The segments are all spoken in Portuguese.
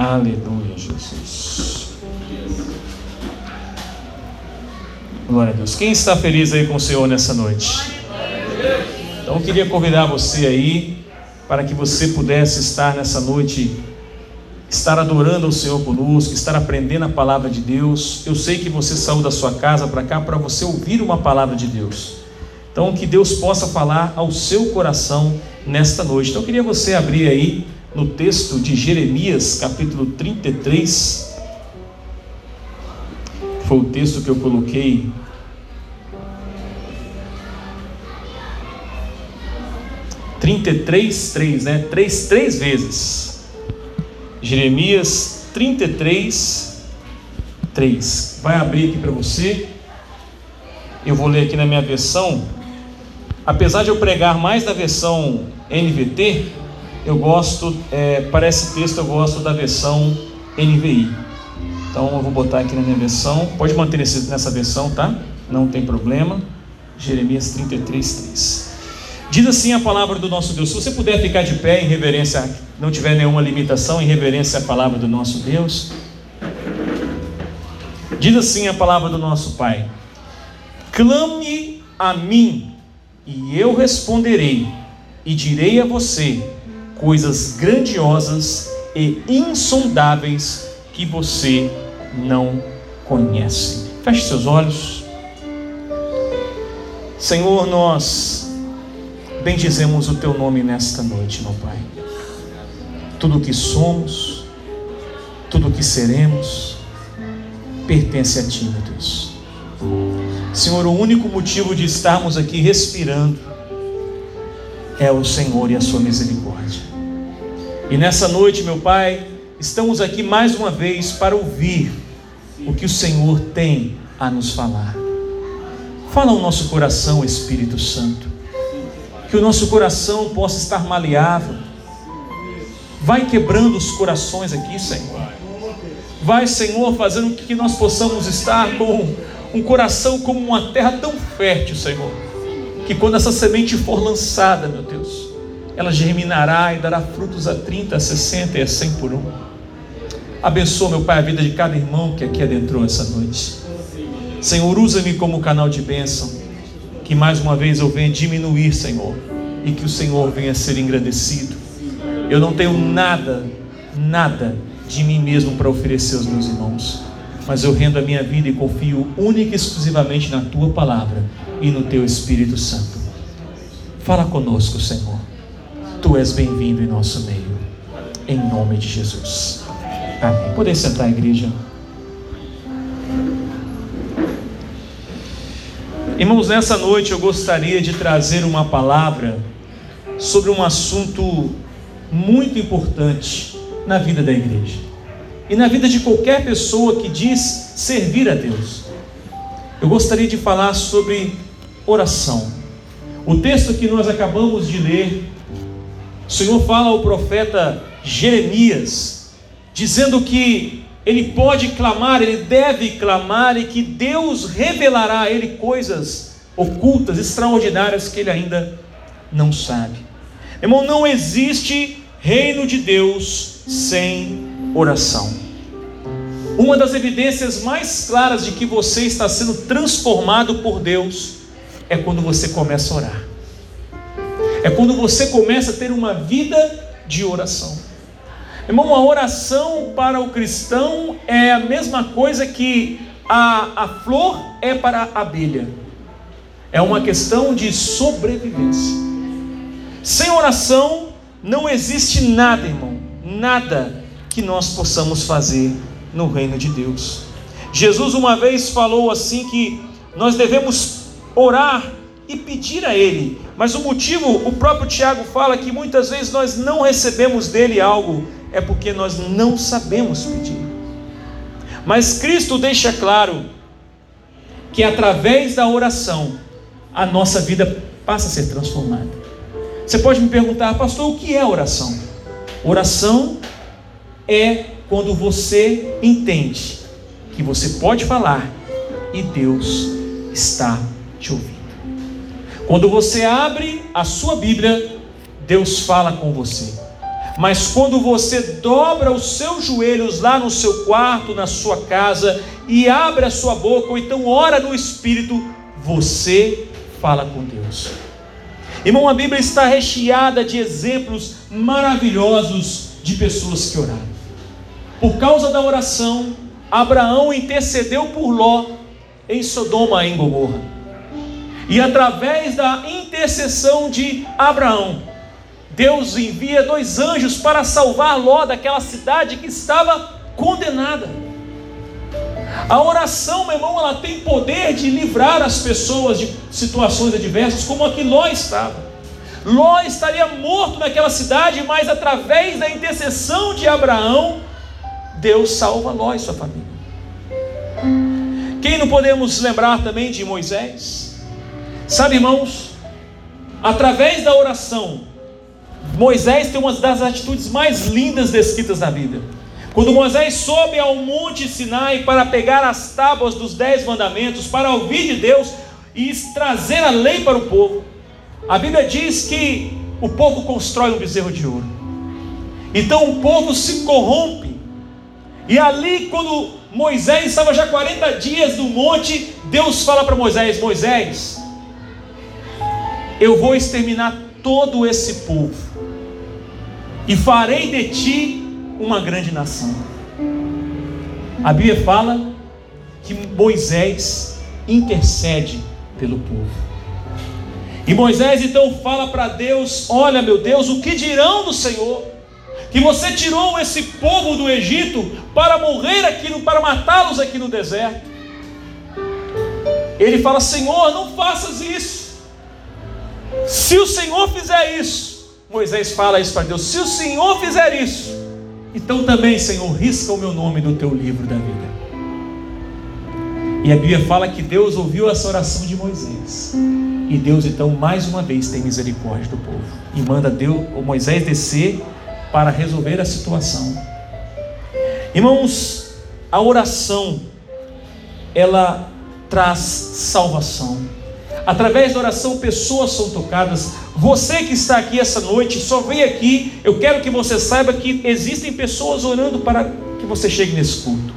Aleluia, Jesus. Glória a Deus. Quem está feliz aí com o Senhor nessa noite? Então eu queria convidar você aí para que você pudesse estar nessa noite, estar adorando o Senhor conosco, estar aprendendo a palavra de Deus. Eu sei que você saiu da sua casa para cá para você ouvir uma palavra de Deus. Então que Deus possa falar ao seu coração nesta noite. Então eu queria você abrir aí no texto de Jeremias, capítulo 33. Foi o texto que eu coloquei. Trinta e três, três, né? Três, três vezes. Jeremias 33, 3. Vai abrir aqui para você. Eu vou ler aqui na minha versão. Apesar de eu pregar mais na versão NVT, eu gosto, é, para esse texto eu gosto da versão NVI. Então eu vou botar aqui na minha versão, pode manter nesse, nessa versão, tá? Não tem problema. Jeremias 33, 3. Diz assim a palavra do nosso Deus. Se você puder ficar de pé em reverência, não tiver nenhuma limitação em reverência à palavra do nosso Deus. Diz assim a palavra do nosso Pai: Clame a mim, e eu responderei, e direi a você coisas grandiosas e insondáveis que você não conhece. Feche seus olhos. Senhor, nós bendizemos o teu nome nesta noite, meu Pai. Tudo o que somos, tudo o que seremos, pertence a Ti, meu Deus. Senhor, o único motivo de estarmos aqui respirando é o Senhor e a Sua misericórdia. E nessa noite, meu Pai, estamos aqui mais uma vez para ouvir o que o Senhor tem a nos falar. Fala o nosso coração, Espírito Santo. Que o nosso coração possa estar maleável. Vai quebrando os corações aqui, Senhor. Vai, Senhor, fazendo que nós possamos estar com um coração como uma terra tão fértil, Senhor. Que quando essa semente for lançada, meu Deus, ela germinará e dará frutos a 30, a 60 e a 100 por um. Abençoa, meu Pai, a vida de cada irmão que aqui adentrou essa noite. Senhor, usa-me como canal de bênção. Que mais uma vez eu venha diminuir, Senhor, e que o Senhor venha ser engrandecido. Eu não tenho nada, nada de mim mesmo para oferecer aos meus irmãos, mas eu rendo a minha vida e confio única e exclusivamente na tua palavra e no teu Espírito Santo. Fala conosco, Senhor. Tu és bem-vindo em nosso meio. Em nome de Jesus. Amém. Podem sentar, igreja. Irmãos, nessa noite eu gostaria de trazer uma palavra sobre um assunto muito importante na vida da igreja e na vida de qualquer pessoa que diz servir a Deus. Eu gostaria de falar sobre oração. O texto que nós acabamos de ler o Senhor fala ao profeta Jeremias, dizendo que ele pode clamar, ele deve clamar e que Deus revelará a ele coisas ocultas, extraordinárias que ele ainda não sabe. Irmão, não existe reino de Deus sem oração. Uma das evidências mais claras de que você está sendo transformado por Deus é quando você começa a orar é quando você começa a ter uma vida de oração. Irmão, a oração para o cristão é a mesma coisa que a, a flor é para a abelha. É uma questão de sobrevivência. Sem oração não existe nada, irmão, nada que nós possamos fazer no reino de Deus. Jesus uma vez falou assim que nós devemos orar e pedir a Ele. Mas o motivo, o próprio Tiago fala que muitas vezes nós não recebemos dele algo, é porque nós não sabemos pedir. Mas Cristo deixa claro que através da oração a nossa vida passa a ser transformada. Você pode me perguntar, pastor, o que é oração? Oração é quando você entende que você pode falar e Deus está te ouvindo. Quando você abre a sua Bíblia, Deus fala com você. Mas quando você dobra os seus joelhos lá no seu quarto, na sua casa, e abre a sua boca, ou então ora no Espírito, você fala com Deus. Irmão, a Bíblia está recheada de exemplos maravilhosos de pessoas que oraram. Por causa da oração, Abraão intercedeu por Ló em Sodoma e em Gomorra. E através da intercessão de Abraão, Deus envia dois anjos para salvar Ló daquela cidade que estava condenada. A oração, meu irmão, ela tem poder de livrar as pessoas de situações adversas, como a que Ló estava. Ló estaria morto naquela cidade, mas através da intercessão de Abraão, Deus salva Ló e sua família. Quem não podemos lembrar também de Moisés? Sabe, irmãos, através da oração, Moisés tem uma das atitudes mais lindas descritas na Bíblia. Quando Moisés sobe ao monte Sinai para pegar as tábuas dos dez mandamentos, para ouvir de Deus e trazer a lei para o povo, a Bíblia diz que o povo constrói um bezerro de ouro. Então o povo se corrompe. E ali, quando Moisés estava já 40 dias no monte, Deus fala para Moisés: Moisés, eu vou exterminar todo esse povo, e farei de ti uma grande nação. A Bíblia fala que Moisés intercede pelo povo. E Moisés então fala para Deus: Olha, meu Deus, o que dirão do Senhor? Que você tirou esse povo do Egito para morrer aqui, para matá-los aqui no deserto. Ele fala: Senhor, não faças isso. Se o Senhor fizer isso, Moisés fala isso para Deus: Se o Senhor fizer isso, então também, Senhor, risca o meu nome do teu livro da vida. E a Bíblia fala que Deus ouviu essa oração de Moisés. E Deus então mais uma vez tem misericórdia do povo e manda Deus, o Moisés descer para resolver a situação. Irmãos, a oração ela traz salvação. Através da oração, pessoas são tocadas. Você que está aqui essa noite, só vem aqui. Eu quero que você saiba que existem pessoas orando para que você chegue nesse culto.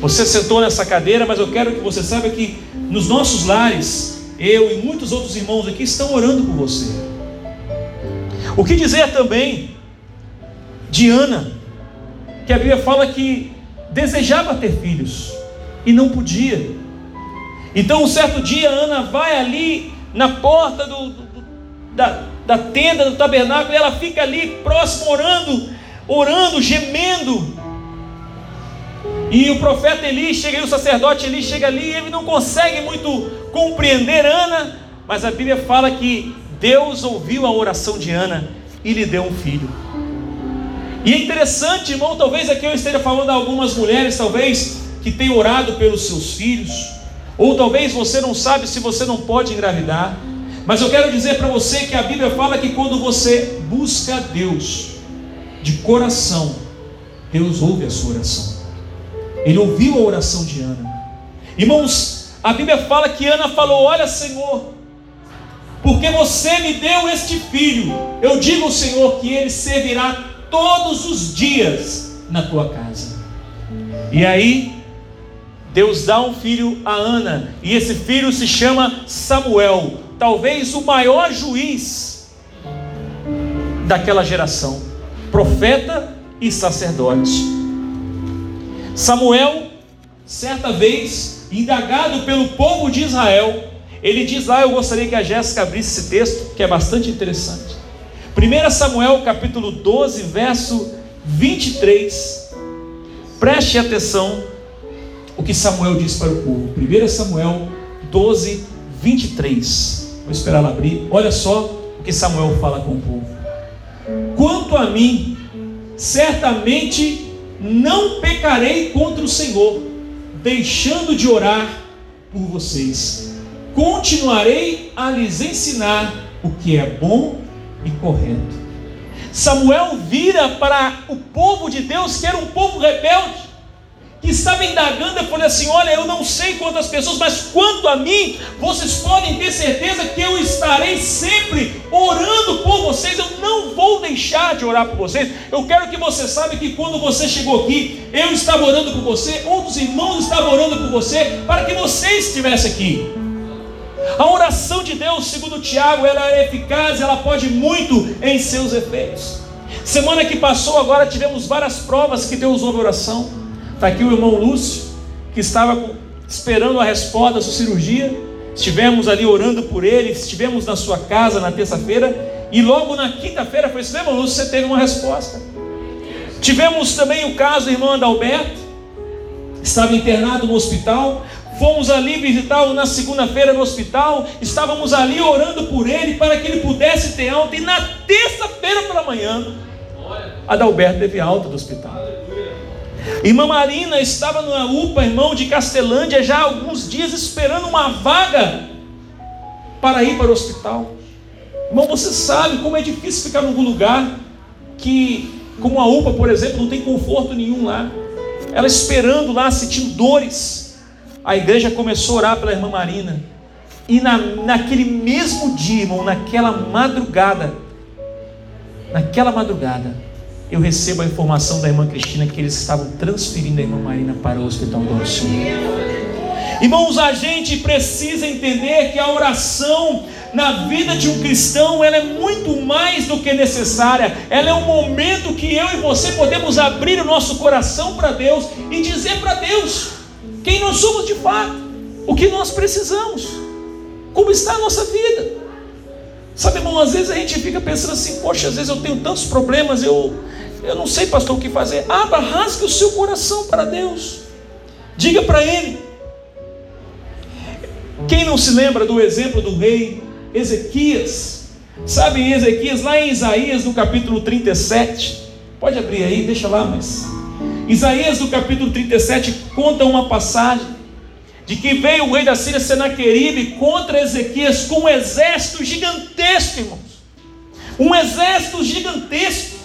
Você sentou nessa cadeira, mas eu quero que você saiba que nos nossos lares eu e muitos outros irmãos aqui estão orando por você. O que dizer também de Ana, que a Bíblia fala que desejava ter filhos e não podia. Então, um certo dia, Ana vai ali na porta do, do, da, da tenda do tabernáculo e ela fica ali próximo, orando, orando, gemendo. E o profeta Eli chega, e o sacerdote Eli chega ali, e ele não consegue muito compreender Ana, mas a Bíblia fala que Deus ouviu a oração de Ana e lhe deu um filho. E é interessante, irmão, talvez aqui eu esteja falando a algumas mulheres, talvez, que têm orado pelos seus filhos, ou talvez você não sabe se você não pode engravidar, mas eu quero dizer para você que a Bíblia fala que quando você busca Deus de coração, Deus ouve a sua oração. Ele ouviu a oração de Ana. Irmãos, a Bíblia fala que Ana falou: Olha, Senhor, porque você me deu este filho, eu digo ao Senhor que ele servirá todos os dias na tua casa. E aí, Deus dá um filho a Ana, e esse filho se chama Samuel, talvez o maior juiz daquela geração, profeta e sacerdote. Samuel, certa vez, indagado pelo povo de Israel, ele diz lá, eu gostaria que a Jéssica abrisse esse texto, que é bastante interessante. 1 Samuel capítulo 12, verso 23. Preste atenção o que Samuel diz para o povo. 1 Samuel 12, 23. Vou esperar ela abrir. Olha só o que Samuel fala com o povo. Quanto a mim, certamente não pecarei contra o Senhor, deixando de orar por vocês. Continuarei a lhes ensinar o que é bom e correto. Samuel vira para o povo de Deus, que era um povo rebelde, que estava indagando, eu falei assim: Olha, eu não sei quantas pessoas, mas quanto a mim, vocês podem ter certeza que eu estarei sempre orando por vocês. Eu não vou deixar de orar por vocês. Eu quero que você saiba que quando você chegou aqui, eu estava orando por você, outros irmãos estavam orando por você, para que você estivesse aqui. A oração de Deus, segundo Tiago, ela é eficaz, ela pode muito em seus efeitos. Semana que passou, agora tivemos várias provas que Deus ouve oração. Está aqui o irmão Lúcio, que estava esperando a resposta da sua cirurgia. Estivemos ali orando por ele, estivemos na sua casa na terça-feira. E logo na quinta-feira foi isso, irmão Lúcio, você teve uma resposta. Tivemos também o caso do irmão Adalberto, estava internado no hospital. Fomos ali visitá-lo na segunda-feira no hospital. Estávamos ali orando por ele para que ele pudesse ter alta. E na terça-feira pela manhã, Adalberto teve alta do hospital. Irmã Marina estava na UPA, irmão de Castelândia, já há alguns dias esperando uma vaga para ir para o hospital. Irmão, você sabe como é difícil ficar num lugar que, como a UPA, por exemplo, não tem conforto nenhum lá. Ela esperando lá, sentindo dores. A igreja começou a orar pela irmã Marina. E na, naquele mesmo dia, irmão, naquela madrugada, naquela madrugada, eu recebo a informação da irmã Cristina que eles estavam transferindo a irmã Marina para o hospital do Senhor. Irmãos, a gente precisa entender que a oração na vida de um cristão ela é muito mais do que necessária. Ela é um momento que eu e você podemos abrir o nosso coração para Deus e dizer para Deus quem nós somos de fato, o que nós precisamos, como está a nossa vida. Sabe, irmão, às vezes a gente fica pensando assim, poxa, às vezes eu tenho tantos problemas, eu eu não sei, pastor, o que fazer. Abra, rasgue o seu coração para Deus. Diga para Ele. Quem não se lembra do exemplo do rei Ezequias? Sabe Ezequias, lá em Isaías, no capítulo 37. Pode abrir aí, deixa lá, mas. Isaías, no capítulo 37, conta uma passagem de que veio o rei da Síria Senaqueribe contra Ezequias com um exército gigantesco, irmãos. Um exército gigantesco.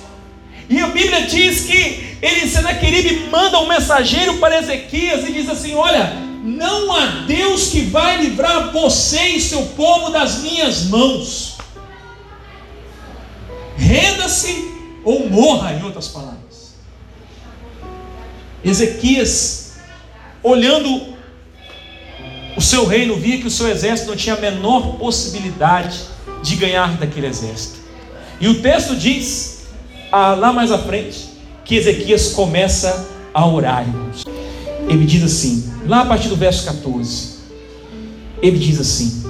E a Bíblia diz que ele, Senaqueribe, manda um mensageiro para Ezequias e diz assim: Olha, não há Deus que vai livrar você e seu povo das minhas mãos. Renda-se ou morra, em outras palavras. Ezequias, olhando o seu reino, via que o seu exército não tinha a menor possibilidade de ganhar daquele exército. E o texto diz ah, lá mais à frente, que Ezequias começa a orar. Ele diz assim, lá a partir do verso 14, ele diz assim: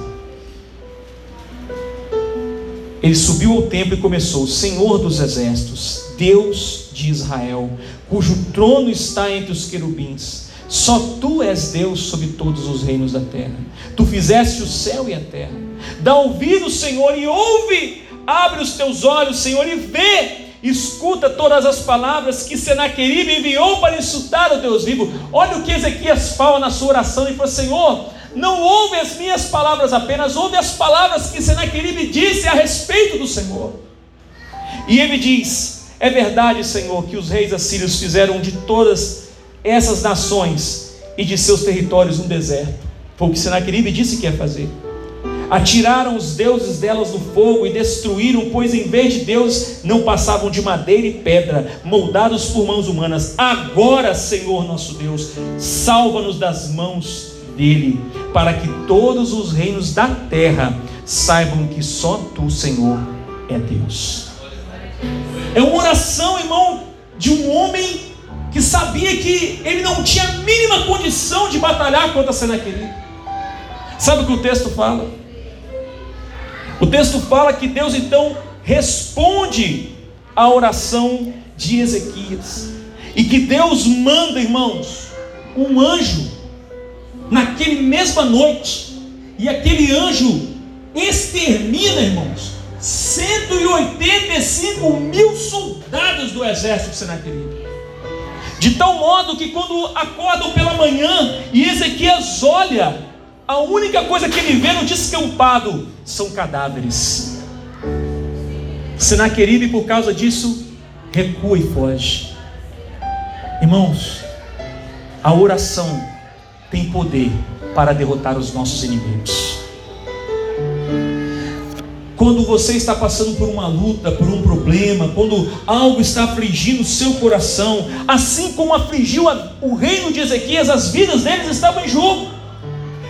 Ele subiu ao templo e começou: Senhor dos exércitos, Deus de Israel, cujo trono está entre os querubins. Só tu és Deus sobre todos os reinos da terra. Tu fizeste o céu e a terra. Dá ouvido, Senhor, e ouve. Abre os teus olhos, Senhor, e vê escuta todas as palavras que Senaqueribe enviou para insultar o Deus vivo. Olha o que Ezequias fala na sua oração e fala: Senhor, não ouve as minhas palavras apenas, ouve as palavras que Senaqueribe disse a respeito do Senhor. E ele diz: É verdade, Senhor, que os reis assírios fizeram de todas essas nações e de seus territórios um deserto. Foi o que Senaqueribe disse que ia fazer. Atiraram os deuses delas no fogo e destruíram, pois em vez de Deus não passavam de madeira e pedra, moldados por mãos humanas. Agora, Senhor nosso Deus, salva-nos das mãos dele, para que todos os reinos da terra saibam que só tu, Senhor, é Deus. É uma oração, irmão, de um homem que sabia que ele não tinha a mínima condição de batalhar contra Senaqueribe. Sabe o que o texto fala? O texto fala que Deus então responde à oração de Ezequias. E que Deus manda, irmãos, um anjo naquele mesma noite. E aquele anjo extermina, irmãos, 185 mil soldados do exército de Senaqueribe. De tal modo que quando acordam pela manhã e Ezequias olha a única coisa que ele vê no descampado são cadáveres. Senaqueribe, por causa disso, recua e foge. Irmãos, A oração tem poder para derrotar os nossos inimigos. Quando você está passando por uma luta, por um problema, quando algo está afligindo o seu coração, assim como afligiu o reino de Ezequias, as vidas deles estavam em jogo.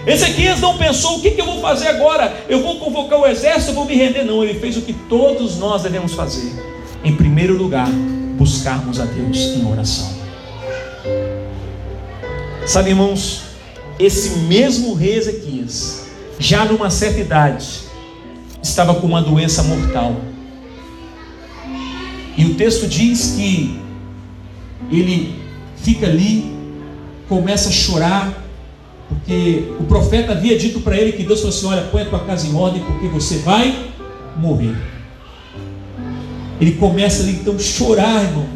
Ezequias não pensou: o que, eu vou fazer agora? Eu vou convocar o exército, eu vou me render. Não, ele fez o que todos nós devemos fazer. Em primeiro lugar, buscarmos a Deus em oração. Sabe, irmãos, esse mesmo rei Ezequias, já numa certa idade, estava com uma doença mortal. E o texto diz que ele fica ali, começa a chorar, porque o profeta havia dito para ele que Deus falou assim: Olha, põe a tua casa em ordem, porque você vai morrer. Ele começa ali então a chorar, irmão,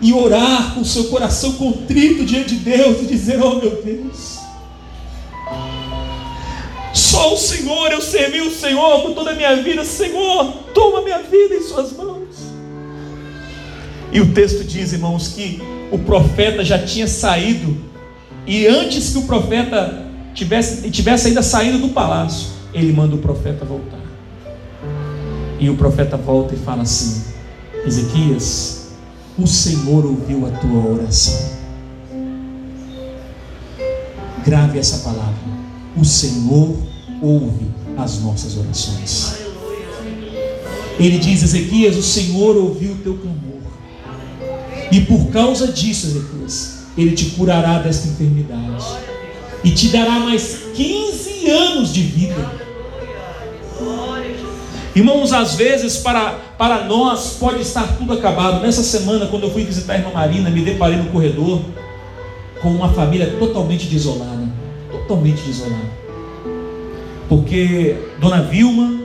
e orar com o seu coração contrito diante de Deus e dizer: Oh meu Deus, só o Senhor, eu servi o Senhor com toda a minha vida, Senhor, toma minha vida em Suas mãos. E o texto diz, irmãos, que o profeta já tinha saído, e antes que o profeta tivesse, tivesse ainda saído do palácio, ele manda o profeta voltar. E o profeta volta e fala assim: Ezequias, o Senhor ouviu a tua oração. Grave essa palavra. O Senhor ouve as nossas orações. Ele diz, Ezequias, o Senhor ouviu o teu clamor. E por causa disso, Ezequias, Ele te curará desta enfermidade. E te dará mais 15 anos de vida. Irmãos, às vezes para, para nós pode estar tudo acabado. Nessa semana, quando eu fui visitar a irmã Marina, me deparei no corredor com uma família totalmente desolada. Totalmente desolada porque Dona Vilma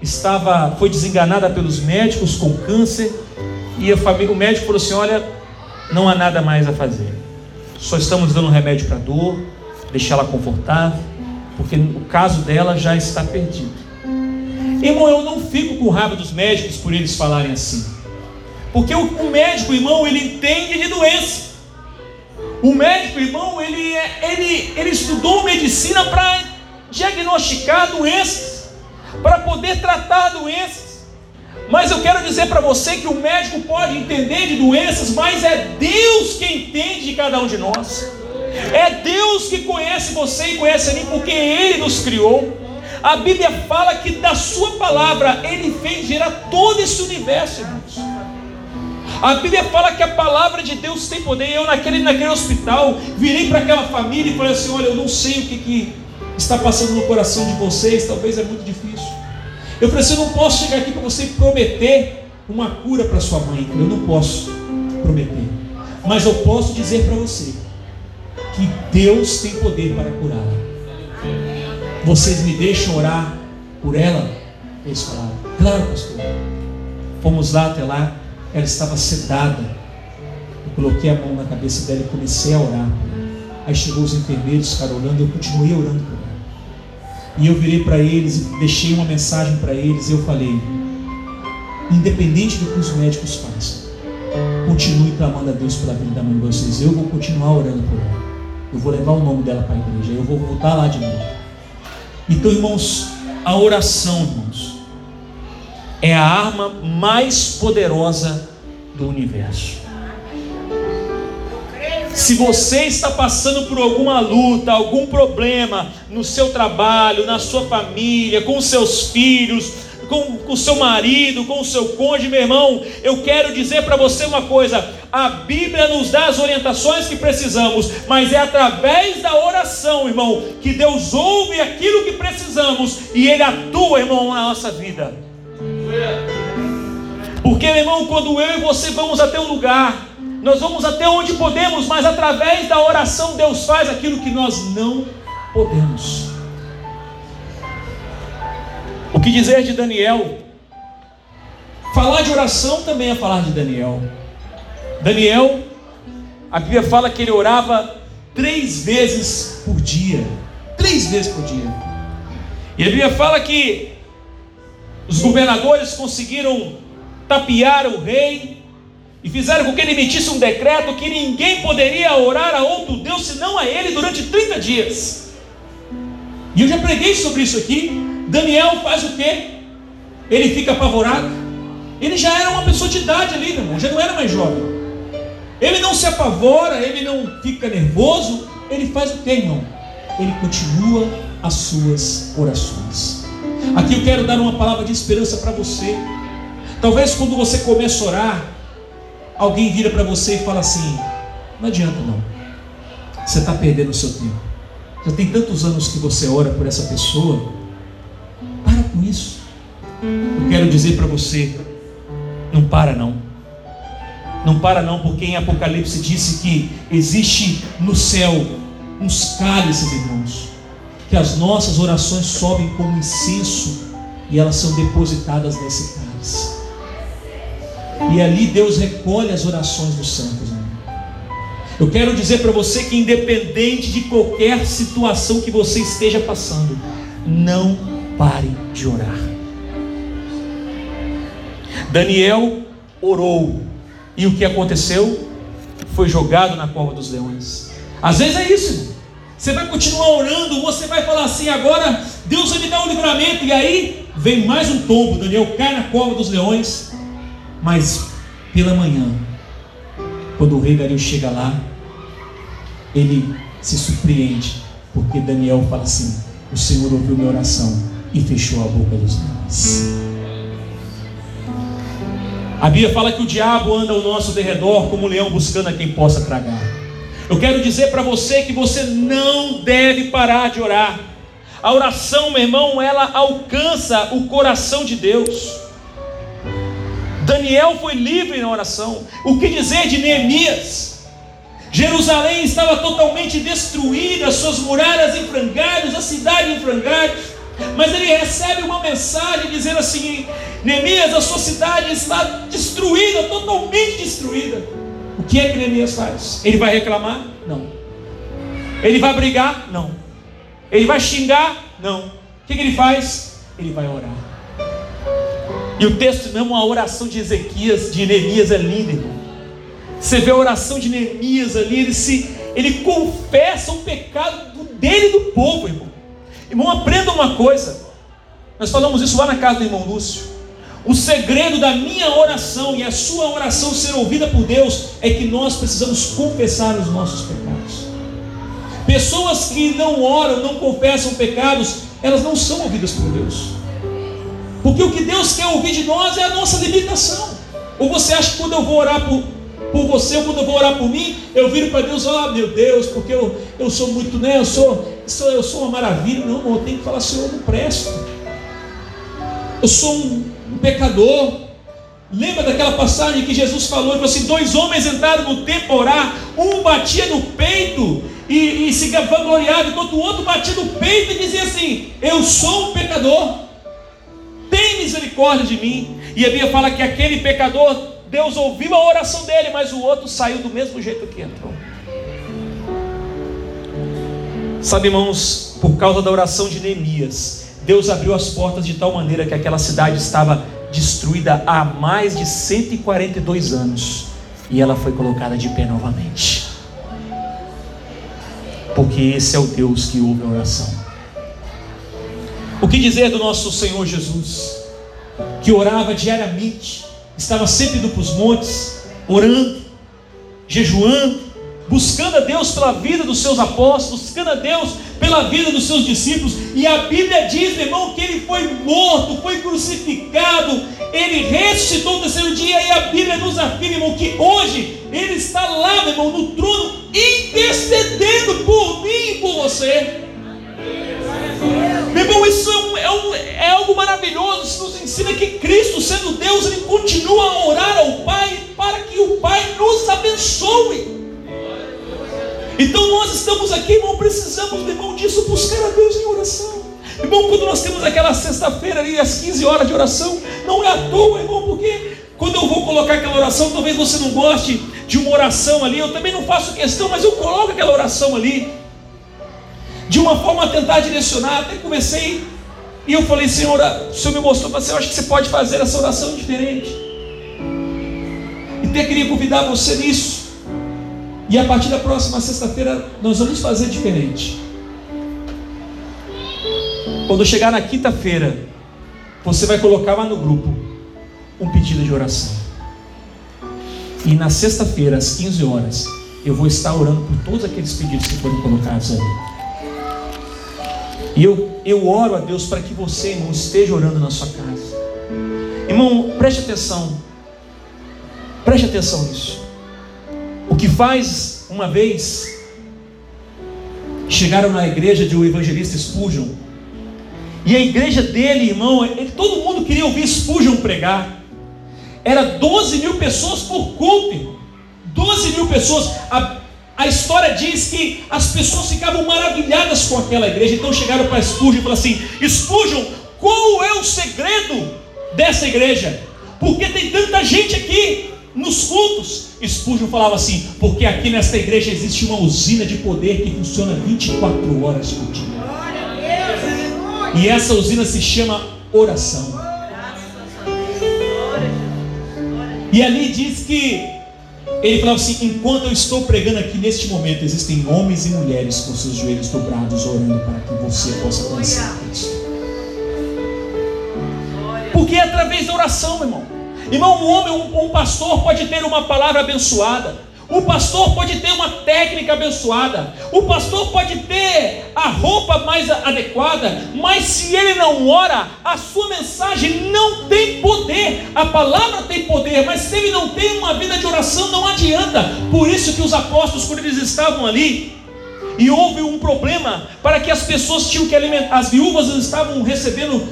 estava, foi desenganada pelos médicos com câncer e família, o médico falou assim: olha, não há nada mais a fazer. Só estamos dando remédio para dor, deixar ela confortável, porque o caso dela já está perdido. Irmão, eu não fico com raiva dos médicos por eles falarem assim. Porque o, o médico, irmão, ele entende de doença. O médico, irmão, ele, é, ele, ele estudou medicina para diagnosticar doenças, para poder tratar doenças. Mas eu quero dizer para você que o médico pode entender de doenças, mas é Deus quem entende de cada um de nós. É Deus que conhece você e conhece a mim, porque Ele nos criou. A Bíblia fala que da Sua palavra Ele fez gerar todo esse universo, irmãos. A Bíblia fala que a palavra de Deus tem poder. Eu, naquele, naquele hospital, virei para aquela família e falei assim: Olha, eu não sei o que, que está passando no coração de vocês, talvez é muito difícil. Eu falei assim, eu não posso chegar aqui para você prometer uma cura para sua mãe. Eu não posso prometer. Mas eu posso dizer para você que Deus tem poder para curá-la. Vocês me deixam orar por ela? Eles falaram, claro, pastor. Fomos lá até lá, ela estava sedada. Eu coloquei a mão na cabeça dela e comecei a orar. Aí chegou os enfermeiros, ficaram orando, eu continuei orando por ela. E eu virei para eles, deixei uma mensagem para eles, eu falei: independente do que os médicos façam, continue clamando a Deus pela vida da mãe de vocês. Eu vou continuar orando por ela. Eu vou levar o nome dela para a igreja. Eu vou voltar lá de novo. Então, irmãos, a oração, irmãos, é a arma mais poderosa do universo. Se você está passando por alguma luta, algum problema no seu trabalho, na sua família, com seus filhos, com o seu marido, com o seu cônjuge, meu irmão, eu quero dizer para você uma coisa: a Bíblia nos dá as orientações que precisamos, mas é através da oração, irmão, que Deus ouve aquilo que precisamos e Ele atua, irmão, na nossa vida. Porque, meu irmão, quando eu e você vamos até um lugar, nós vamos até onde podemos, mas através da oração Deus faz aquilo que nós não podemos. O que dizer de Daniel? Falar de oração também é falar de Daniel. Daniel, a Bíblia fala que ele orava três vezes por dia. Três vezes por dia. E a Bíblia fala que os governadores conseguiram tapear o rei e fizeram com que ele emitisse um decreto que ninguém poderia orar a outro Deus senão a ele durante 30 dias. E eu já preguei sobre isso aqui. Daniel faz o quê? Ele fica apavorado. Ele já era uma pessoa de idade ali, meu irmão, já não era mais jovem. Ele não se apavora, ele não fica nervoso. Ele faz o quê, irmão? Ele continua as suas orações. Aqui eu quero dar uma palavra de esperança para você. Talvez quando você começa a orar, alguém vira para você e fala assim: não adianta não, você está perdendo o seu tempo. Já tem tantos anos que você ora por essa pessoa, para com isso. Eu quero dizer para você: não para não. Não para não, porque em Apocalipse disse que existe no céu uns cálices, irmãos, que as nossas orações sobem como incenso e elas são depositadas nesse cálice. E ali Deus recolhe as orações dos santos. Né? Eu quero dizer para você que, independente de qualquer situação que você esteja passando, não pare de orar. Daniel orou, e o que aconteceu? Foi jogado na cova dos leões. Às vezes é isso, você vai continuar orando, você vai falar assim: agora Deus vai me dar um livramento, e aí vem mais um tombo. Daniel cai na cova dos leões, mas pela manhã, quando o rei Dario chega lá, ele se surpreende, porque Daniel fala assim: O Senhor ouviu minha oração e fechou a boca dos leões. A Bíblia fala que o diabo anda ao nosso derredor como um leão buscando a quem possa tragar. Eu quero dizer para você que você não deve parar de orar. A oração, meu irmão, ela alcança o coração de Deus. Daniel foi livre na oração. O que dizer de Neemias? Jerusalém estava totalmente destruída, suas muralhas em frangalhos, a cidade em frangalhos. Mas ele recebe uma mensagem dizendo assim: Neemias, a sua cidade está destruída, totalmente destruída. O que é que Neemias faz? Ele vai reclamar? Não. Ele vai brigar? Não. Ele vai xingar? Não. O que, que ele faz? Ele vai orar. E o texto mesmo, a oração de Ezequias, de Neemias é linda, irmão. Você vê a oração de Neemias ali, ele se ele confessa o pecado dele e do povo, irmão. Irmão, aprenda uma coisa. Nós falamos isso lá na casa do irmão Lúcio. O segredo da minha oração e a sua oração ser ouvida por Deus é que nós precisamos confessar os nossos pecados. Pessoas que não oram, não confessam pecados, elas não são ouvidas por Deus. Porque o que Deus quer ouvir de nós é a nossa limitação. Ou você acha que quando eu vou orar por, por você, ou quando eu vou orar por mim, eu viro para Deus, ah, meu Deus, porque eu, eu sou muito, né? Eu sou, sou, eu sou uma maravilha. Não, eu tenho que falar, Senhor, eu não presto. Eu sou um, um pecador. Lembra daquela passagem que Jesus falou? Falou assim: dois homens entraram no templo orar, um batia no peito e, e se vangloriava, enquanto o outro batia no peito e dizia assim: Eu sou um pecador tem misericórdia de mim. E a Bíblia fala que aquele pecador, Deus ouviu a oração dele, mas o outro saiu do mesmo jeito que entrou. Sabe, irmãos, por causa da oração de Neemias, Deus abriu as portas de tal maneira que aquela cidade estava destruída há mais de 142 anos e ela foi colocada de pé novamente. Porque esse é o Deus que ouve a oração. O que dizer do nosso Senhor Jesus, que orava diariamente, estava sempre indo para os montes, orando, jejuando, buscando a Deus pela vida dos seus apóstolos, buscando a Deus pela vida dos seus discípulos, e a Bíblia diz, meu irmão, que ele foi morto, foi crucificado, ele ressuscitou no terceiro dia, e a Bíblia nos afirma, irmão, que hoje ele está lá, meu irmão, no trono, intercedendo por mim e por você. Meu irmão, isso é, um, é, um, é, algo maravilhoso. Isso nos ensina que Cristo, sendo Deus, Ele continua a orar ao Pai para que o Pai nos abençoe. Então nós estamos aqui, irmão, precisamos, meu irmão, disso, buscar a Deus em oração. Irmão, quando nós temos aquela sexta-feira ali, às 15 horas de oração, não é à toa, irmão, porque quando eu vou colocar aquela oração, talvez você não goste de uma oração ali, eu também não faço questão, mas eu coloco aquela oração ali de uma forma a tentar direcionar. Até comecei e eu falei, Senhor, o Senhor me mostrou, mas eu acho que você pode fazer essa oração diferente. E até queria convidar você nisso. E a partir da próxima sexta-feira nós vamos fazer diferente. Quando chegar na quinta-feira, você vai colocar lá no grupo um pedido de oração. E na sexta-feira, às 15 horas, eu vou estar orando por todos aqueles pedidos que foram colocados ali. E eu, eu oro a Deus para que você, irmão, esteja orando na sua casa. Irmão, preste atenção. Preste atenção nisso. O que faz uma vez chegaram na igreja de um evangelista Spurgeon, e a igreja dele, irmão, ele, todo mundo queria ouvir Spurgeon pregar. Era 12 mil pessoas por culto, irmão. 12 mil pessoas. A, a história diz que as pessoas ficavam maravilhadas com aquela igreja. Então chegaram para Spurgeon e falaram assim: Spurgeon, qual é o segredo dessa igreja? Porque tem tanta gente aqui nos cultos. Spurgeon falava assim: porque aqui nesta igreja existe uma usina de poder que funciona 24 horas por dia. E essa usina se chama oração. E ali diz que ele falava assim: enquanto eu estou pregando aqui neste momento, existem homens e mulheres com seus joelhos dobrados orando para que você possa conhecer Cristo. Porque é através da oração, meu irmão. Irmão, um homem, um, um pastor pode ter uma palavra abençoada. O pastor pode ter uma técnica abençoada, o pastor pode ter a roupa mais adequada, mas se ele não ora, a sua mensagem não tem poder. A palavra tem poder, mas se ele não tem uma vida de oração, não adianta. Por isso que os apóstolos, quando eles estavam ali, e houve um problema para que as pessoas tinham que alimentar, as viúvas estavam recebendo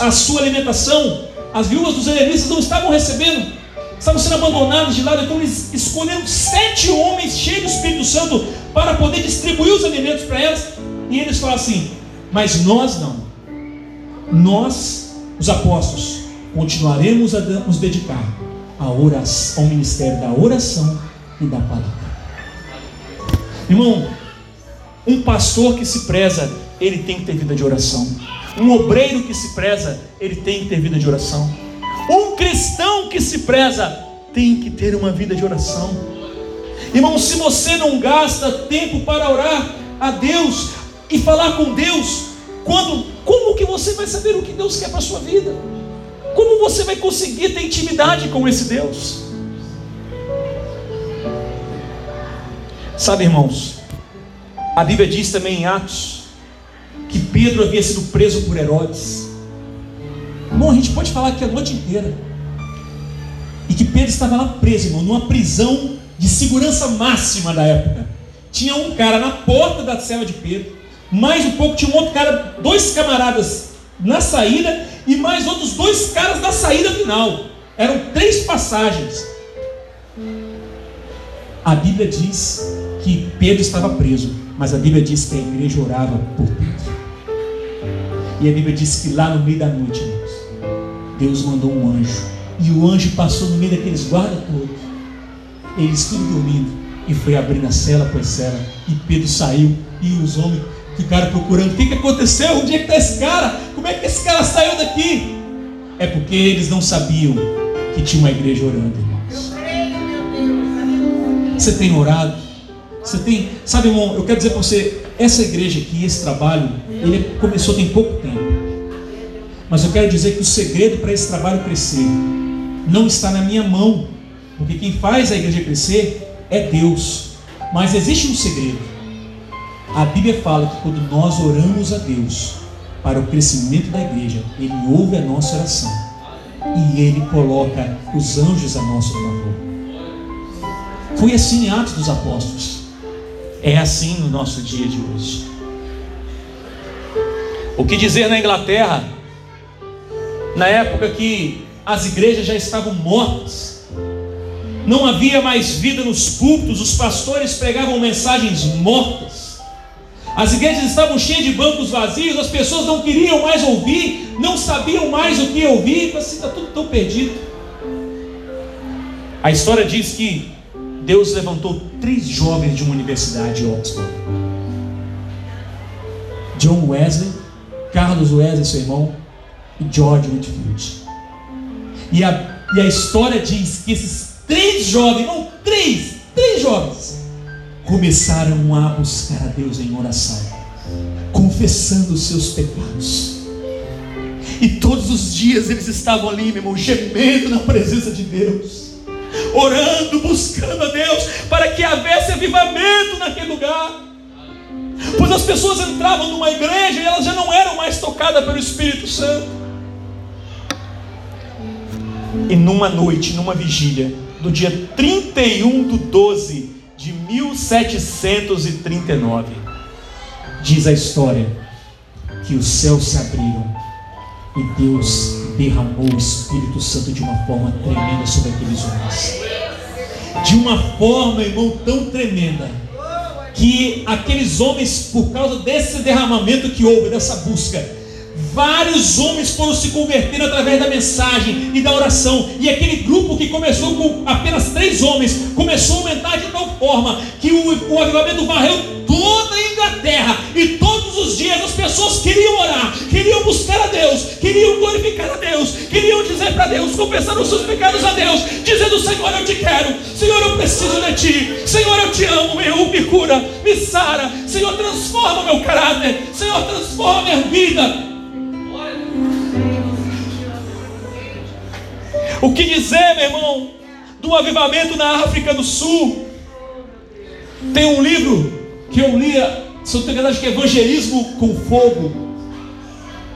a sua alimentação, as viúvas dos helenistas não estavam recebendo estavam sendo abandonados de lado, então eles escolheram sete homens cheios do Espírito Santo para poder distribuir os alimentos para elas. E eles falaram assim: Mas nós não. Nós, os apóstolos, continuaremos a nos dedicar à oração, ao ministério da oração e da palavra. Irmão, um pastor que se preza, ele tem que ter vida de oração. Um obreiro que se preza, ele tem que ter vida de oração. Um cristão que se preza tem que ter uma vida de oração. Irmão, se você não gasta tempo para orar a Deus e falar com Deus, quando, como que você vai saber o que Deus quer para a sua vida? Como você vai conseguir ter intimidade com esse Deus? Sabe, irmãos, a Bíblia diz também em Atos que Pedro havia sido preso por Herodes. Irmão, a gente pode falar aqui a noite inteira. E que Pedro estava lá preso, irmão, numa prisão de segurança máxima da época. Tinha um cara na porta da cela de Pedro, mais um pouco tinha um outro cara, dois camaradas na saída e mais outros dois caras na saída final. Eram três passagens. A Bíblia diz que Pedro estava preso, mas a Bíblia diz que a igreja orava por Pedro. E a Bíblia diz que lá no meio da noite, Deus mandou um anjo. E o anjo passou no meio daqueles guardas todos. Eles tudo dormindo. E foi abrindo a cela por cela. E Pedro saiu. E os homens ficaram procurando. O que, que aconteceu? Onde é que está esse cara? Como é que esse cara saiu daqui? É porque eles não sabiam que tinha uma igreja orando, irmãos. Você tem orado? Você tem, sabe, irmão, eu quero dizer para você, essa igreja aqui, esse trabalho, ele começou tem pouco tempo. Mas eu quero dizer que o segredo para esse trabalho crescer não está na minha mão, porque quem faz a igreja crescer é Deus. Mas existe um segredo. A Bíblia fala que quando nós oramos a Deus para o crescimento da igreja, Ele ouve a nossa oração e Ele coloca os anjos a nosso favor. Foi assim em Atos dos Apóstolos. É assim no nosso dia de hoje. O que dizer na Inglaterra? Na época que as igrejas já estavam mortas, não havia mais vida nos púlpitos, os pastores pregavam mensagens mortas, as igrejas estavam cheias de bancos vazios, as pessoas não queriam mais ouvir, não sabiam mais o que ouvir, assim, está tudo tão perdido. A história diz que Deus levantou três jovens de uma universidade de Oxford: John Wesley, Carlos Wesley, seu irmão, e George Whitfield. E a, e a história diz que esses três jovens, não, três, três jovens, começaram a buscar a Deus em oração, confessando os seus pecados. E todos os dias eles estavam ali, meu irmão, gemendo na presença de Deus, orando, buscando a Deus, para que houvesse avivamento naquele lugar. Pois as pessoas entravam numa igreja e elas já não eram mais tocadas pelo Espírito Santo. E numa noite, numa vigília, do dia 31 de 12 de 1739, diz a história que os céus se abriram e Deus derramou o Espírito Santo de uma forma tremenda sobre aqueles homens. De uma forma, irmão, tão tremenda que aqueles homens, por causa desse derramamento que houve, dessa busca, vários homens foram se convertendo através da mensagem e da oração. E aquele grupo que começou com apenas três homens começou a aumentar de tal forma que o, o avivamento varreu toda a Inglaterra. E todos os dias as pessoas queriam orar, queriam buscar a Deus, queriam glorificar a Deus, queriam dizer para Deus, confessando os seus pecados a Deus, dizendo: Senhor, eu te quero, Senhor, eu preciso de ti, Senhor, eu te amo, meu, me cura, me sara, Senhor, transforma meu caráter, Senhor, transforma minha vida. O que dizer, meu irmão, do avivamento na África do Sul? Tem um livro que eu li, se eu tenho acho que é Evangelismo com Fogo.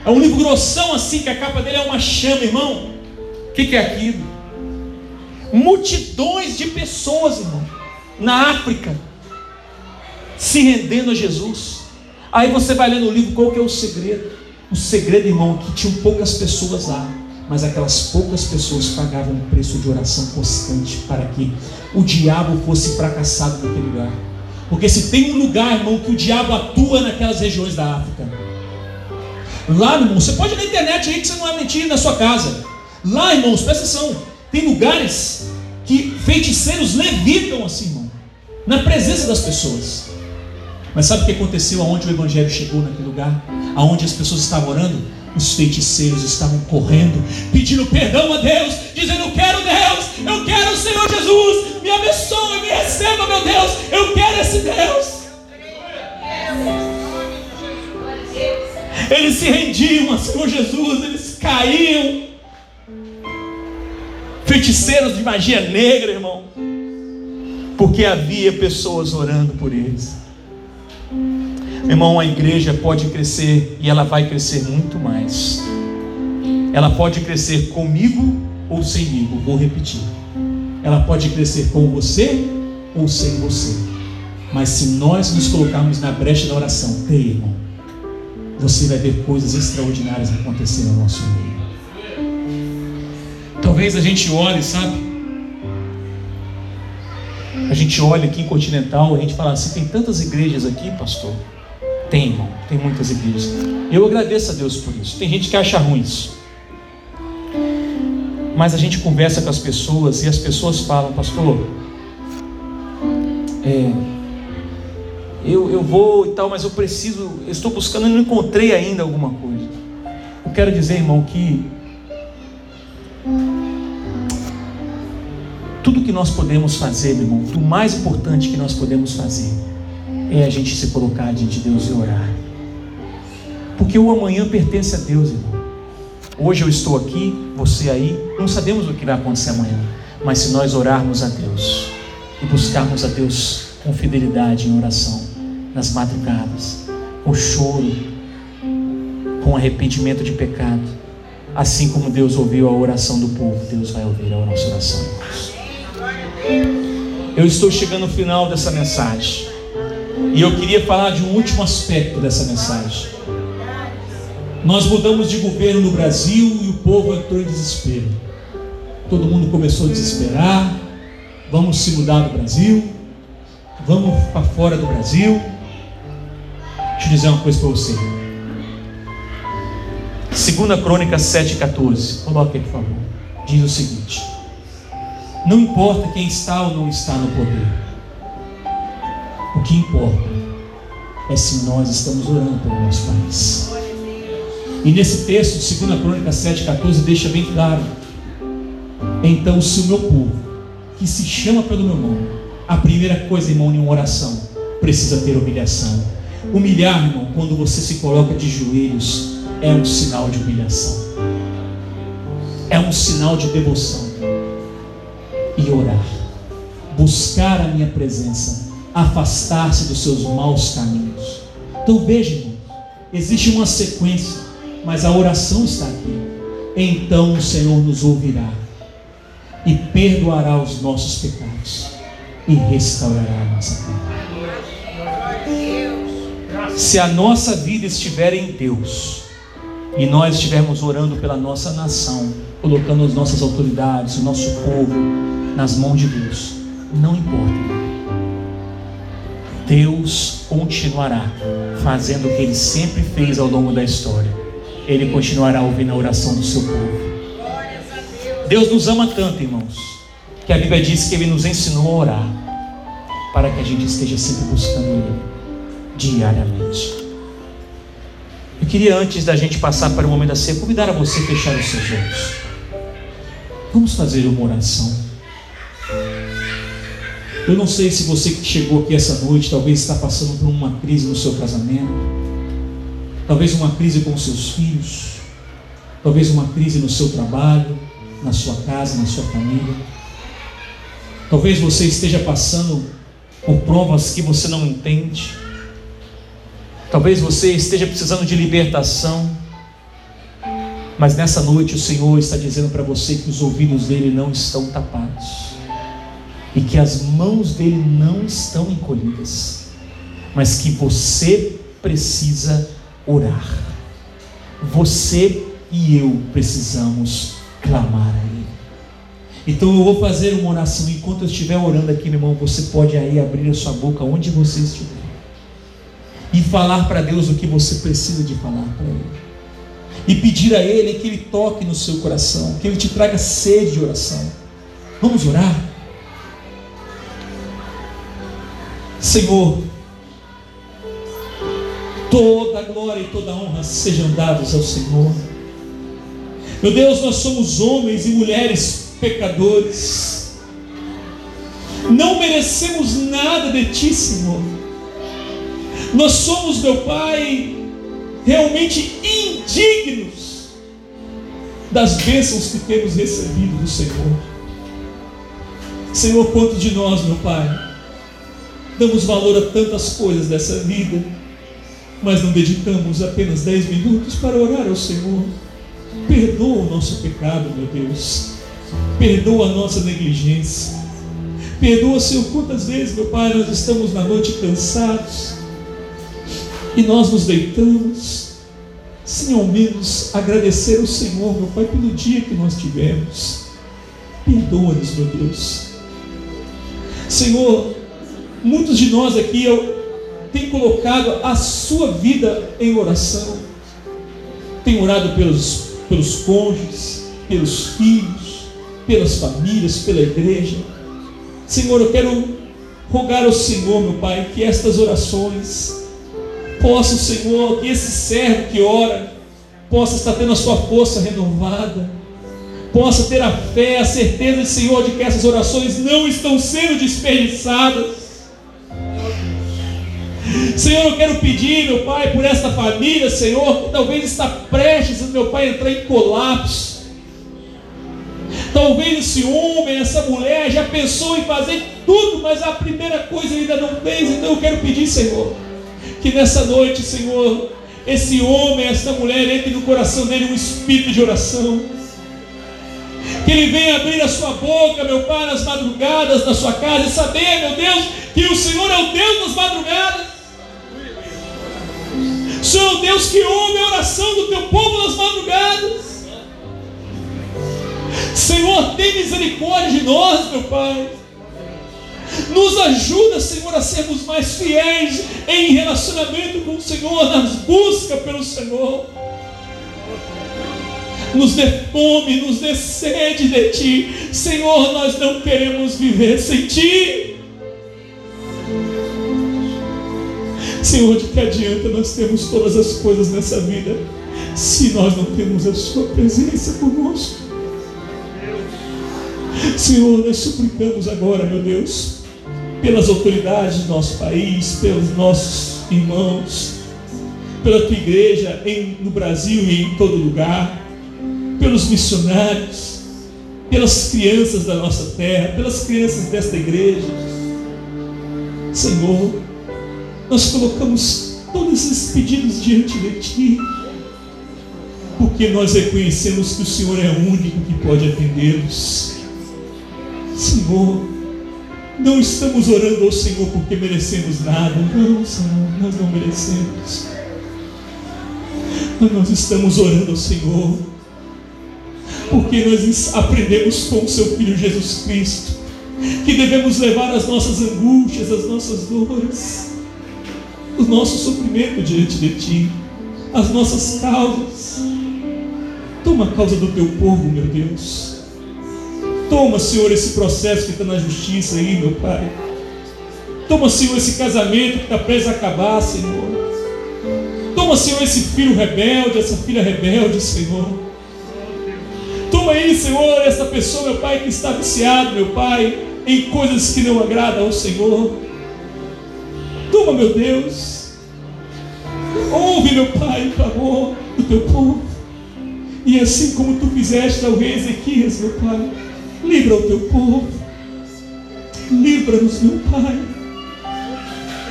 É um livro grossão assim, que a capa dele é uma chama, irmão. O que, que é aquilo? Multidões de pessoas, irmão, na África, se rendendo a Jesus. Aí você vai lendo o livro, qual que é o segredo? O segredo, irmão, é que tinham poucas pessoas lá mas aquelas poucas pessoas pagavam um preço de oração constante para que o diabo fosse fracassado naquele lugar. Porque se tem um lugar, irmão, que o diabo atua naquelas regiões da África. Lá, irmão, você pode ir na internet aí que você não vai mentir na sua casa. Lá, irmãos, presta atenção. Tem lugares que feiticeiros levitam assim, irmão, na presença das pessoas. Mas sabe o que aconteceu aonde o evangelho chegou naquele lugar? Aonde as pessoas estavam orando? Os feiticeiros estavam correndo, pedindo perdão a Deus, dizendo: Eu quero Deus, eu quero o Senhor Jesus, me abençoe, me receba, meu Deus, eu quero esse Deus. Eles se rendiam ao Senhor Jesus, eles caíam. Feiticeiros de magia negra, irmão, porque havia pessoas orando por eles. Irmão, a igreja pode crescer e ela vai crescer muito mais. Ela pode crescer comigo ou semigo, vou repetir. Ela pode crescer com você ou sem você. Mas se nós nos colocarmos na brecha da oração, creia, irmão, você vai ver coisas extraordinárias acontecendo no nosso meio. Talvez a gente olhe, sabe? A gente olha aqui em Continental, a gente fala assim, tem tantas igrejas aqui, pastor. Tem, irmão, tem muitas igrejas. Eu agradeço a Deus por isso. Tem gente que acha ruim isso. Mas a gente conversa com as pessoas e as pessoas falam, pastor, é, eu, eu vou e tal, mas eu preciso, eu estou buscando e não encontrei ainda alguma coisa. Eu quero dizer, irmão, que tudo que nós podemos fazer, meu irmão, o mais importante que nós podemos fazer é a gente se colocar diante de Deus e orar. Porque o amanhã pertence a Deus, irmão. Hoje eu estou aqui, você aí, não sabemos o que vai acontecer amanhã. Mas se nós orarmos a Deus e buscarmos a Deus com fidelidade em oração, nas madrugadas, com choro, com arrependimento de pecado, assim como Deus ouviu a oração do povo, Deus vai ouvir a nossa oração. Eu estou chegando ao final dessa mensagem. E eu queria falar de um último aspecto dessa mensagem. Nós mudamos de governo no Brasil e o povo entrou em desespero. Todo mundo começou a desesperar. Vamos se mudar do Brasil. Vamos para fora do Brasil. Deixa eu dizer uma coisa para você. Segunda Crônica 7,14. Coloque aí, por favor. Diz o seguinte: Não importa quem está ou não está no poder que importa é se nós estamos orando pelo nosso país. E nesse texto de 2 Crônica 7,14 deixa bem claro. Então, se o meu povo, que se chama pelo meu nome, a primeira coisa, irmão, em uma oração, precisa ter humilhação. Humilhar, irmão, quando você se coloca de joelhos, é um sinal de humilhação, é um sinal de devoção. E orar, buscar a minha presença, afastar-se dos seus maus caminhos. Então veja, irmão, existe uma sequência, mas a oração está aqui. Então o Senhor nos ouvirá e perdoará os nossos pecados e restaurará a nossa vida. Se a nossa vida estiver em Deus e nós estivermos orando pela nossa nação, colocando as nossas autoridades, o nosso povo nas mãos de Deus, não importa. Deus continuará fazendo o que ele sempre fez ao longo da história. Ele continuará ouvindo a oração do seu povo. Deus nos ama tanto, irmãos, que a Bíblia diz que ele nos ensinou a orar para que a gente esteja sempre buscando ele diariamente. Eu queria, antes da gente passar para o momento da ceia, convidar a você a fechar os seus olhos. Vamos fazer uma oração. Eu não sei se você que chegou aqui essa noite talvez está passando por uma crise no seu casamento, talvez uma crise com seus filhos, talvez uma crise no seu trabalho, na sua casa, na sua família. Talvez você esteja passando por provas que você não entende. Talvez você esteja precisando de libertação. Mas nessa noite o Senhor está dizendo para você que os ouvidos dele não estão tapados e que as mãos dele não estão encolhidas, mas que você precisa orar. Você e eu precisamos clamar a Ele. Então eu vou fazer uma oração. Enquanto eu estiver orando aqui, meu irmão, você pode aí abrir a sua boca onde você estiver e falar para Deus o que você precisa de falar para Ele. E pedir a Ele que Ele toque no seu coração, que Ele te traga sede de oração. Vamos orar? Senhor, toda glória e toda honra sejam dados ao Senhor. Meu Deus, nós somos homens e mulheres pecadores. Não merecemos nada de Ti, Senhor. Nós somos, meu Pai, realmente indignos das bênçãos que temos recebido do Senhor. Senhor, quanto de nós, meu Pai, damos valor a tantas coisas dessa vida, mas não dedicamos apenas dez minutos para orar ao Senhor. Perdoa o nosso pecado, meu Deus. Perdoa a nossa negligência. Perdoa, Senhor, quantas vezes, meu Pai, nós estamos na noite cansados e nós nos deitamos sem ao menos agradecer ao Senhor, meu Pai, pelo dia que nós tivemos. Perdoa-nos, meu Deus. Senhor, muitos de nós aqui têm colocado a sua vida em oração, tem orado pelos, pelos cônjuges, pelos filhos, pelas famílias, pela igreja. Senhor, eu quero rogar ao Senhor, meu Pai, que estas orações possam, Senhor, que esse servo que ora possa estar tendo a sua força renovada, possa ter a fé, a certeza, Senhor, de que essas orações não estão sendo desperdiçadas Senhor, eu quero pedir, meu Pai, por esta família, Senhor, que talvez está prestes, meu Pai, a entrar em colapso. Talvez esse homem, essa mulher já pensou em fazer tudo, mas a primeira coisa ainda não fez. Então eu quero pedir, Senhor, que nessa noite, Senhor, esse homem, essa mulher, entre no coração dele um espírito de oração. Que ele venha abrir a sua boca, meu Pai, nas madrugadas da sua casa e saber, meu Deus, que o Senhor é o Deus das madrugadas. Senhor Deus que ouve a oração do teu povo nas madrugadas. Senhor, tem misericórdia de nós, meu Pai. Nos ajuda, Senhor, a sermos mais fiéis em relacionamento com o Senhor, nas buscas pelo Senhor. Nos dê fome, nos dê sede de Ti. Senhor, nós não queremos viver sem Ti. Senhor, de que adianta nós temos todas as coisas nessa vida se nós não temos a Sua presença conosco? Senhor, nós suplicamos agora, meu Deus, pelas autoridades do nosso país, pelos nossos irmãos, pela tua igreja em, no Brasil e em todo lugar, pelos missionários, pelas crianças da nossa terra, pelas crianças desta igreja. Senhor, nós colocamos todos esses pedidos diante de Ti, porque nós reconhecemos que o Senhor é o único que pode atendê-los. Senhor, não estamos orando ao Senhor porque merecemos nada. Não, Senhor, nós não merecemos. Mas nós estamos orando ao Senhor porque nós aprendemos com o Seu Filho Jesus Cristo que devemos levar as nossas angústias, as nossas dores, o nosso sofrimento diante de Ti, as nossas causas. Toma a causa do Teu povo, meu Deus Toma, Senhor, esse processo que está na justiça aí, meu Pai. Toma, Senhor, esse casamento que está preso a acabar, Senhor. Toma, Senhor, esse filho rebelde, essa filha rebelde, Senhor. Toma aí, Senhor, essa pessoa, meu Pai, que está viciado, meu Pai, em coisas que não agradam ao Senhor. Toma, meu Deus. Ouve, meu Pai, o clamor do teu povo. E assim como tu fizeste ao rei Ezequias, meu Pai Livra o teu povo. Livra-nos, meu Pai.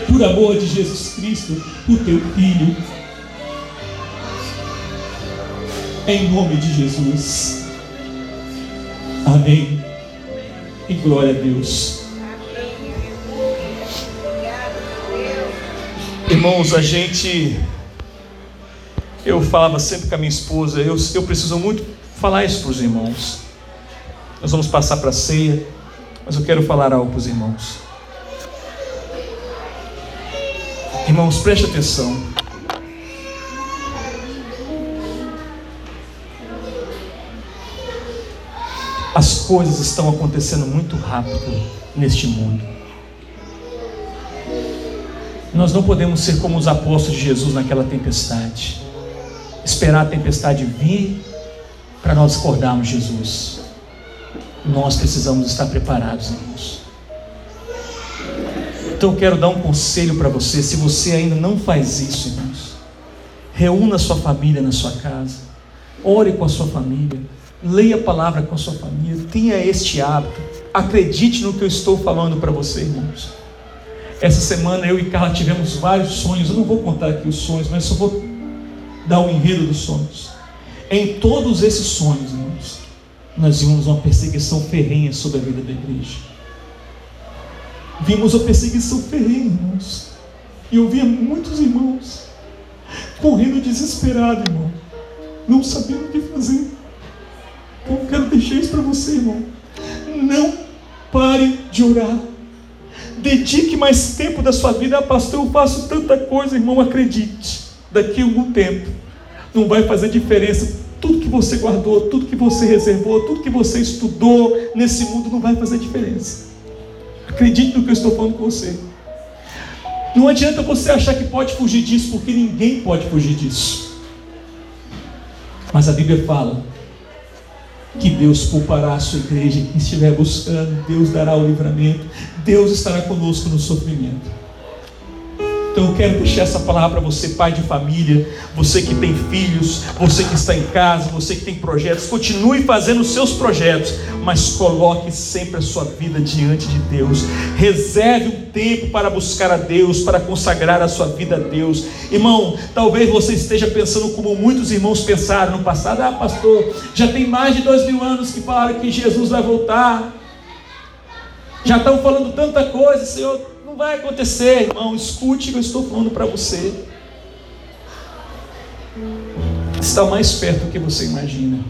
Por amor de Jesus Cristo, o teu Filho. Em nome de Jesus. Amém. E glória a Deus. Irmãos, a gente. Eu falava sempre com a minha esposa, eu, eu preciso muito falar isso para os irmãos. Nós vamos passar para a ceia, mas eu quero falar algo para os irmãos. Irmãos, preste atenção. As coisas estão acontecendo muito rápido neste mundo. Nós não podemos ser como os apóstolos de Jesus naquela tempestade. Esperar a tempestade vir para nós acordarmos Jesus nós precisamos estar preparados, irmãos. Então eu quero dar um conselho para você, se você ainda não faz isso, irmãos. Reúna a sua família na sua casa. Ore com a sua família. Leia a palavra com a sua família. Tenha este hábito. Acredite no que eu estou falando para você, irmãos. Essa semana eu e Carla tivemos vários sonhos. Eu não vou contar aqui os sonhos, mas só vou dar o um enredo dos sonhos. Em todos esses sonhos, irmãos, nós vimos uma perseguição ferrenha sobre a vida da igreja. Vimos uma perseguição ferrenha, irmãos. E eu via muitos irmãos correndo desesperado, irmão, não sabendo o que fazer. Então eu quero deixar isso para você, irmão. Não pare de orar. Dedique mais tempo da sua vida. Ah, pastor, eu faço tanta coisa, irmão. Acredite, daqui a algum tempo não vai fazer diferença tudo que você guardou, tudo que você reservou, tudo que você estudou nesse mundo não vai fazer diferença. Acredite no que eu estou falando com você. Não adianta você achar que pode fugir disso, porque ninguém pode fugir disso. Mas a Bíblia fala que Deus poupará a sua igreja, quem estiver buscando, Deus dará o livramento, Deus estará conosco no sofrimento. Então eu quero deixar essa palavra para você, pai de família, você que tem filhos, você que está em casa, você que tem projetos, continue fazendo os seus projetos, mas coloque sempre a sua vida diante de Deus. Reserve um tempo para buscar a Deus, para consagrar a sua vida a Deus. Irmão, talvez você esteja pensando como muitos irmãos pensaram no passado: ah, pastor, já tem mais de dois mil anos que falaram que Jesus vai voltar. Já estão falando tanta coisa, Senhor não vai acontecer, irmão. Escute o que eu estou falando para você. Está mais perto do que você imagina.